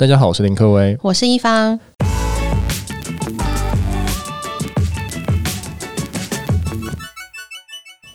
大家好，我是林克威，我是一方。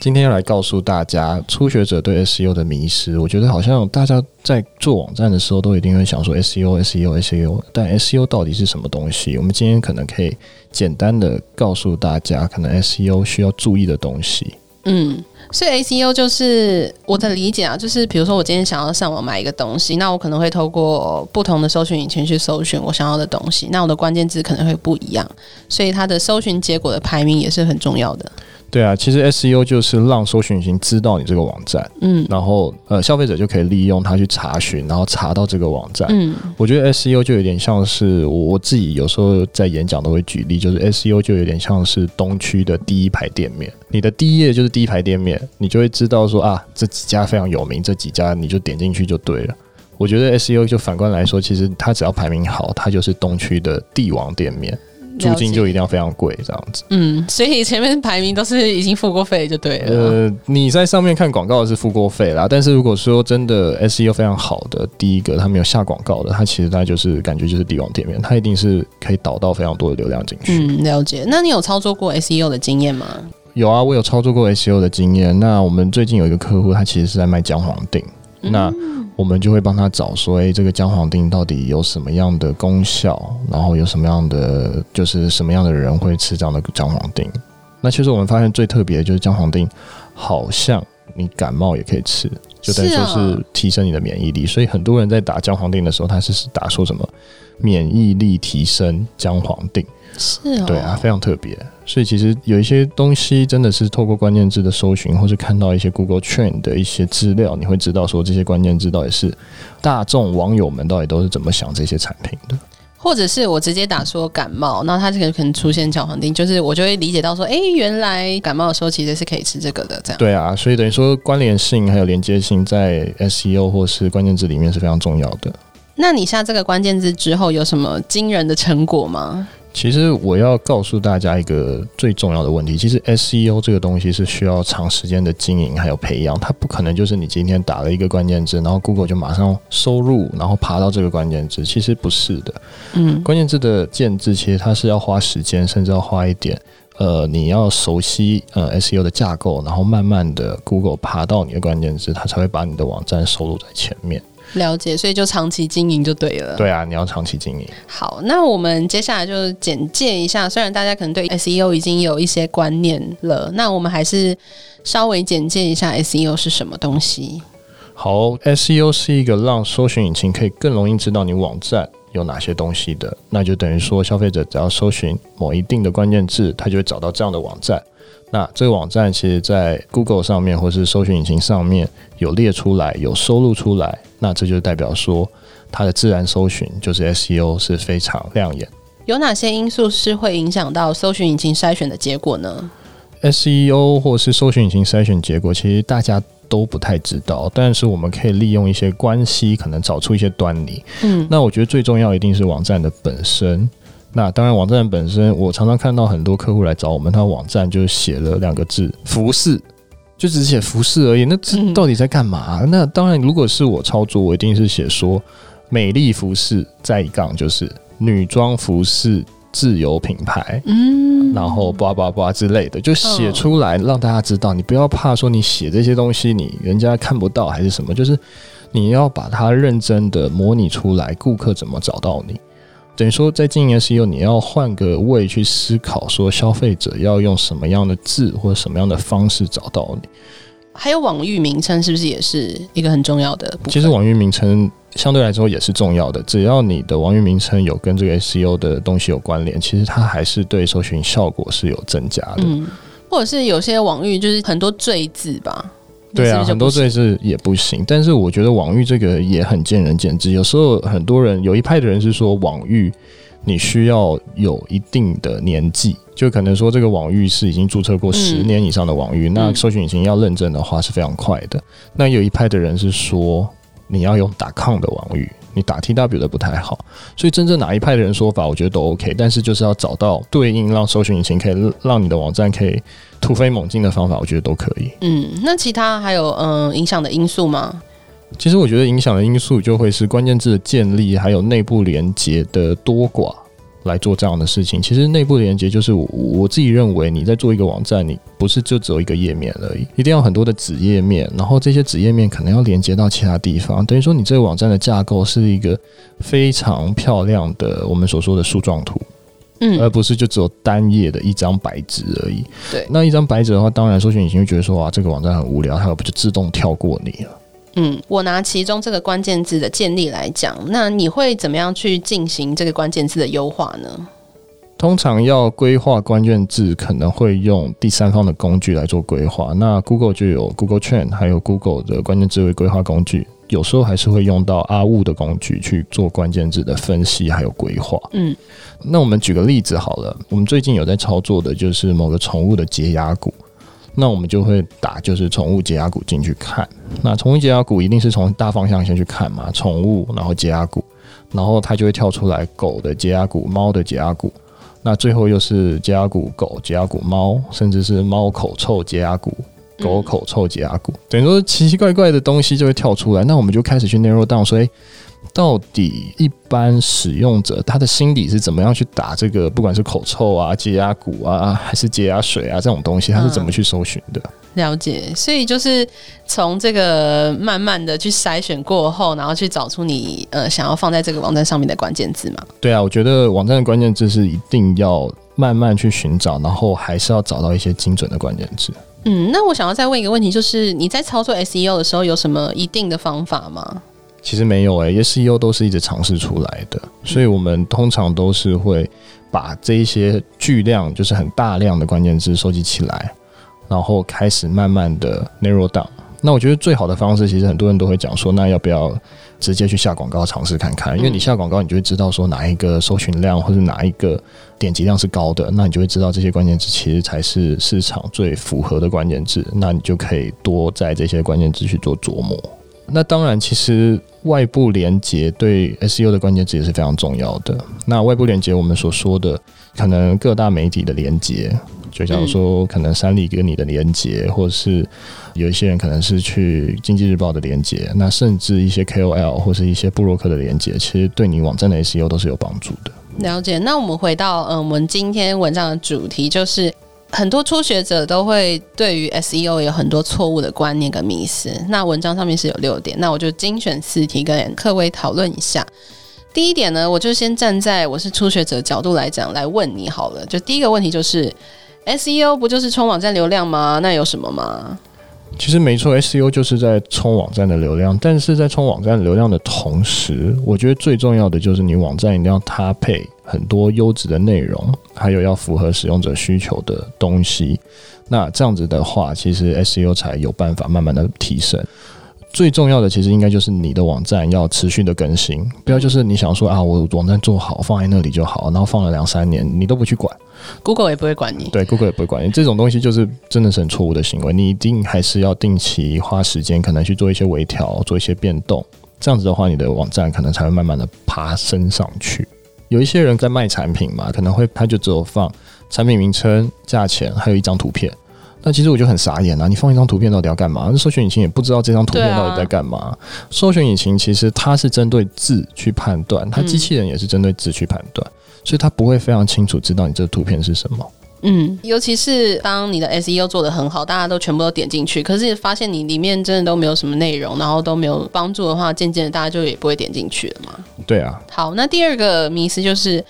今天要来告诉大家初学者对 SEO 的迷失。我觉得好像大家在做网站的时候都一定会想说 SEO、SEO、SEO，但 SEO 到底是什么东西？我们今天可能可以简单的告诉大家，可能 SEO 需要注意的东西。嗯。所以 ACU 就是我的理解啊，就是比如说我今天想要上网买一个东西，那我可能会透过不同的搜寻引擎去搜寻我想要的东西，那我的关键字可能会不一样，所以它的搜寻结果的排名也是很重要的。对啊，其实 SEO 就是让搜寻引擎知道你这个网站，嗯，然后呃，消费者就可以利用它去查询，然后查到这个网站。嗯，我觉得 SEO 就有点像是我我自己有时候在演讲都会举例，就是 SEO 就有点像是东区的第一排店面，你的第一页就是第一排店面，你就会知道说啊，这几家非常有名，这几家你就点进去就对了。我觉得 SEO 就反观来说，其实它只要排名好，它就是东区的帝王店面。租金就一定要非常贵，这样子。嗯，所以前面排名都是已经付过费就对了。呃，你在上面看广告是付过费啦，但是如果说真的 SEO 非常好的，第一个他没有下广告的，他其实他就是感觉就是帝王店面，他一定是可以导到非常多的流量进去。嗯，了解。那你有操作过 SEO 的经验吗？有啊，我有操作过 SEO 的经验。那我们最近有一个客户，他其实是在卖姜黄定。嗯、那我们就会帮他找说，诶，这个姜黄丁到底有什么样的功效？然后有什么样的，就是什么样的人会吃这样的姜黄丁？那其实我们发现最特别的就是姜黄丁，好像你感冒也可以吃，就等于说是提升你的免疫力。所以很多人在打姜黄定的时候，他是打说什么免疫力提升姜黄錠。是哦，对啊，非常特别。所以其实有一些东西真的是透过关键字的搜寻，或是看到一些 Google Trend 的一些资料，你会知道说这些关键字到底是大众网友们到底都是怎么想这些产品的。或者是我直接打说感冒，那它这个可能出现姜黄丁，就是我就会理解到说，哎，原来感冒的时候其实是可以吃这个的，这样。对啊，所以等于说关联性还有连接性在 SEO 或是关键字里面是非常重要的。那你下这个关键字之后有什么惊人的成果吗？其实我要告诉大家一个最重要的问题，其实 SEO 这个东西是需要长时间的经营还有培养，它不可能就是你今天打了一个关键字，然后 Google 就马上收入，然后爬到这个关键字，其实不是的。嗯，关键字的建制其实它是要花时间，甚至要花一点，呃，你要熟悉呃 SEO 的架构，然后慢慢的 Google 爬到你的关键字，它才会把你的网站收录在前面。了解，所以就长期经营就对了。对啊，你要长期经营。好，那我们接下来就简介一下。虽然大家可能对 SEO 已经有一些观念了，那我们还是稍微简介一下 SEO 是什么东西。好，SEO 是一个让搜寻引擎可以更容易知道你网站有哪些东西的。那就等于说，消费者只要搜寻某一定的关键字，他就会找到这样的网站。那这个网站其实，在 Google 上面或是搜寻引擎上面有列出来，有收录出来，那这就代表说它的自然搜寻就是 SEO 是非常亮眼。有哪些因素是会影响到搜寻引擎筛选的结果呢？SEO 或是搜寻引擎筛选结果，其实大家都不太知道，但是我们可以利用一些关系，可能找出一些端倪。嗯，那我觉得最重要一定是网站的本身。那当然，网站本身，我常常看到很多客户来找我们，他网站就写了两个字“服饰”，就只写“服饰”而已。那这到底在干嘛？那当然，如果是我操作，我一定是写说“美丽服饰”再一杠就是女装服饰自由品牌，嗯，然后叭叭叭之类的，就写出来让大家知道。你不要怕说你写这些东西，你人家看不到还是什么，就是你要把它认真的模拟出来，顾客怎么找到你。等于说，在经营 SEO，你要换个位去思考，说消费者要用什么样的字或者什么样的方式找到你。还有网域名称是不是也是一个很重要的？其实网域名称相对来说也是重要的，只要你的网域名称有跟这个 SEO 的东西有关联，其实它还是对搜寻效果是有增加的。嗯，或者是有些网域就是很多赘字吧。对啊，很多赘字也不行，但是我觉得网域这个也很见仁见智。有时候很多人有一派的人是说网域你需要有一定的年纪，就可能说这个网域是已经注册过十年以上的网域，嗯、那搜寻引擎要认证的话是非常快的。那有一派的人是说你要用打抗的网域。你打 TW 的不太好，所以真正哪一派的人说法，我觉得都 OK，但是就是要找到对应让搜寻引擎可以让你的网站可以突飞猛进的方法，我觉得都可以。嗯，那其他还有嗯影响的因素吗？其实我觉得影响的因素就会是关键字的建立，还有内部连接的多寡来做这样的事情。其实内部连接就是我我自己认为，你在做一个网站，你不是就只有一个页面而已，一定要很多的子页面，然后这些子页面可能要连接到其他地方。等于说，你这个网站的架构是一个非常漂亮的我们所说的树状图。嗯，而不是就只有单页的一张白纸而已。对，那一张白纸的话，当然搜寻引擎会觉得说，哇，这个网站很无聊，它不就自动跳过你了？嗯，我拿其中这个关键字的建立来讲，那你会怎么样去进行这个关键字的优化呢？通常要规划关键字，可能会用第三方的工具来做规划。那 Google 就有 Google Trend，还有 Google 的关键字为规划工具。有时候还是会用到阿物的工具去做关键字的分析还有规划。嗯，那我们举个例子好了，我们最近有在操作的就是某个宠物的洁牙股，那我们就会打就是宠物解压股进去看。那宠物解压股一定是从大方向先去看嘛，宠物，然后解压股，然后它就会跳出来狗的解压股、猫的解压股，那最后又是解压股狗、解压股猫，甚至是猫口臭解压股。狗口臭解压股，等于说奇奇怪怪的东西就会跳出来，那我们就开始去 narrow down，说，诶，到底一般使用者他的心理是怎么样去打这个，不管是口臭啊、洁牙骨啊，还是洁牙水啊这种东西，他是怎么去搜寻的？嗯，了解，所以就是从这个慢慢的去筛选过后，然后去找出你呃想要放在这个网站上面的关键字嘛？对啊，我觉得网站的关键字是一定要慢慢去寻找，然后还是要找到一些精准的关键字。嗯，那我想要再问一个问题，就是你在操作 SEO 的时候有什么一定的方法吗？其实没有诶、欸，SEO 都是一直尝试出来的，所以我们通常都是会把这一些巨量，就是很大量的关键字收集起来，然后开始慢慢的 narrow down。那我觉得最好的方式，其实很多人都会讲说，那要不要直接去下广告尝试看看？因为你下广告，你就会知道说哪一个搜寻量或者哪一个点击量是高的，那你就会知道这些关键字其实才是市场最符合的关键字，那你就可以多在这些关键字去做琢磨。那当然，其实外部连接对 SEO 的关键词也是非常重要的。那外部连接，我们所说的可能各大媒体的连接。就假如说，可能三立跟你的连接，或者是有一些人可能是去经济日报的连接，那甚至一些 KOL 或是一些布洛克的连接，其实对你网站的 SEO 都是有帮助的。了解。那我们回到嗯，我们今天文章的主题，就是很多初学者都会对于 SEO 有很多错误的观念跟迷思。那文章上面是有六点，那我就精选四题跟各位讨论一下。第一点呢，我就先站在我是初学者角度来讲来问你好了。就第一个问题就是。SEO 不就是冲网站流量吗？那有什么吗？其实没错，SEO 就是在冲网站的流量，但是在冲网站流量的同时，我觉得最重要的就是你网站一定要搭配很多优质的内容，还有要符合使用者需求的东西。那这样子的话，其实 SEO 才有办法慢慢的提升。最重要的其实应该就是你的网站要持续的更新，不要就是你想说啊，我网站做好放在那里就好，然后放了两三年你都不去管，Google 也不会管你。对，Google 也不会管你。这种东西就是真的是很错误的行为，你一定还是要定期花时间，可能去做一些微调，做一些变动，这样子的话，你的网站可能才会慢慢的爬升上去。有一些人在卖产品嘛，可能会他就只有放产品名称、价钱，还有一张图片。那其实我就很傻眼啊！你放一张图片到底要干嘛？那搜寻引擎也不知道这张图片到底在干嘛。啊、搜寻引擎其实它是针对字去判断，它机器人也是针对字去判断，嗯、所以它不会非常清楚知道你这个图片是什么。嗯，尤其是当你的 SEO 做的很好，大家都全部都点进去，可是发现你里面真的都没有什么内容，然后都没有帮助的话，渐渐的大家就也不会点进去了嘛。对啊。好，那第二个迷思就是。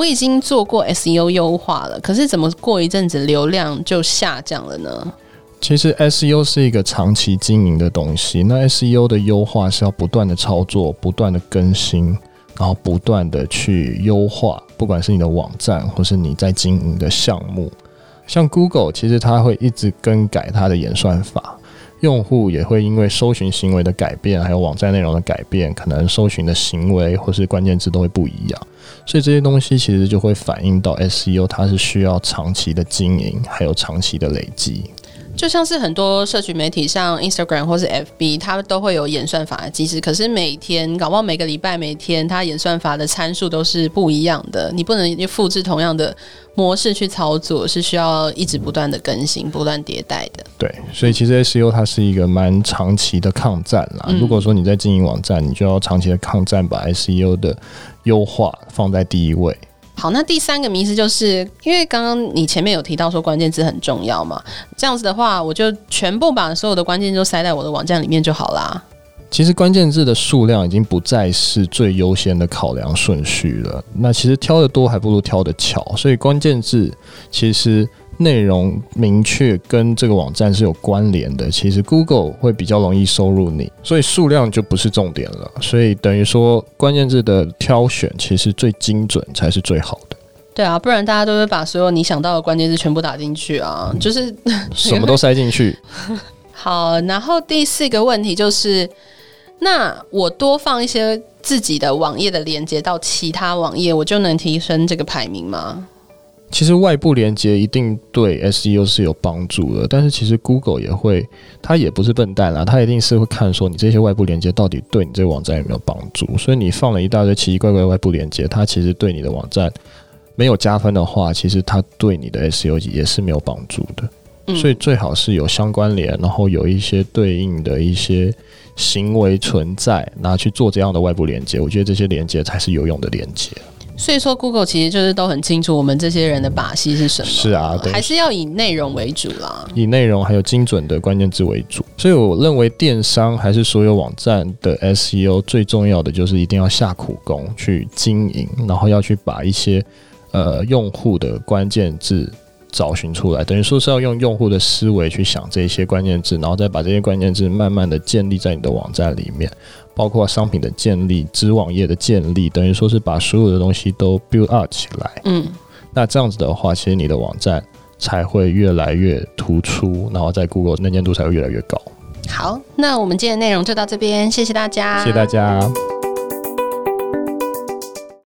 我已经做过 SEO 优化了，可是怎么过一阵子流量就下降了呢？其实 SEO 是一个长期经营的东西，那 SEO 的优化是要不断的操作、不断的更新，然后不断的去优化，不管是你的网站或是你在经营的项目，像 Google，其实它会一直更改它的演算法。用户也会因为搜寻行为的改变，还有网站内容的改变，可能搜寻的行为或是关键字都会不一样，所以这些东西其实就会反映到 SEO，它是需要长期的经营，还有长期的累积。就像是很多社群媒体，像 Instagram 或是 FB，它都会有演算法的机制。可是每天，搞不好每个礼拜、每天，它演算法的参数都是不一样的。你不能复制同样的模式去操作，是需要一直不断的更新、不断迭代的。对，所以其实 SEO 它是一个蛮长期的抗战啦。嗯、如果说你在经营网站，你就要长期的抗战，把 SEO 的优化放在第一位。好，那第三个迷思就是因为刚刚你前面有提到说关键字很重要嘛，这样子的话，我就全部把所有的关键字都塞在我的网站里面就好啦。其实关键字的数量已经不再是最优先的考量顺序了。那其实挑的多还不如挑的巧，所以关键字其实。内容明确跟这个网站是有关联的，其实 Google 会比较容易收入你，所以数量就不是重点了。所以等于说关键字的挑选其实最精准才是最好的。对啊，不然大家都会把所有你想到的关键字全部打进去啊，就是 什么都塞进去。好，然后第四个问题就是，那我多放一些自己的网页的连接到其他网页，我就能提升这个排名吗？其实外部连接一定对 SEO 是有帮助的，但是其实 Google 也会，它也不是笨蛋啦，它一定是会看说你这些外部连接到底对你这个网站有没有帮助。所以你放了一大堆奇奇怪怪的外部连接，它其实对你的网站没有加分的话，其实它对你的 SEO 也是没有帮助的。所以最好是有相关联，然后有一些对应的一些行为存在，拿去做这样的外部连接。我觉得这些连接才是有用的连接。所以说，Google 其实就是都很清楚我们这些人的把戏是什么。是啊，对，还是要以内容为主啦。以内容还有精准的关键字为主。所以我认为电商还是所有网站的 SEO 最重要的就是一定要下苦功去经营，然后要去把一些呃用户的关键字找寻出来，等于说是要用用户的思维去想这些关键字，然后再把这些关键字慢慢的建立在你的网站里面。包括商品的建立、子网页的建立，等于说是把所有的东西都 build up 起来。嗯，那这样子的话，其实你的网站才会越来越突出，然后在 Google 能见度才会越来越高。好，那我们今天的内容就到这边，谢谢大家，谢谢大家。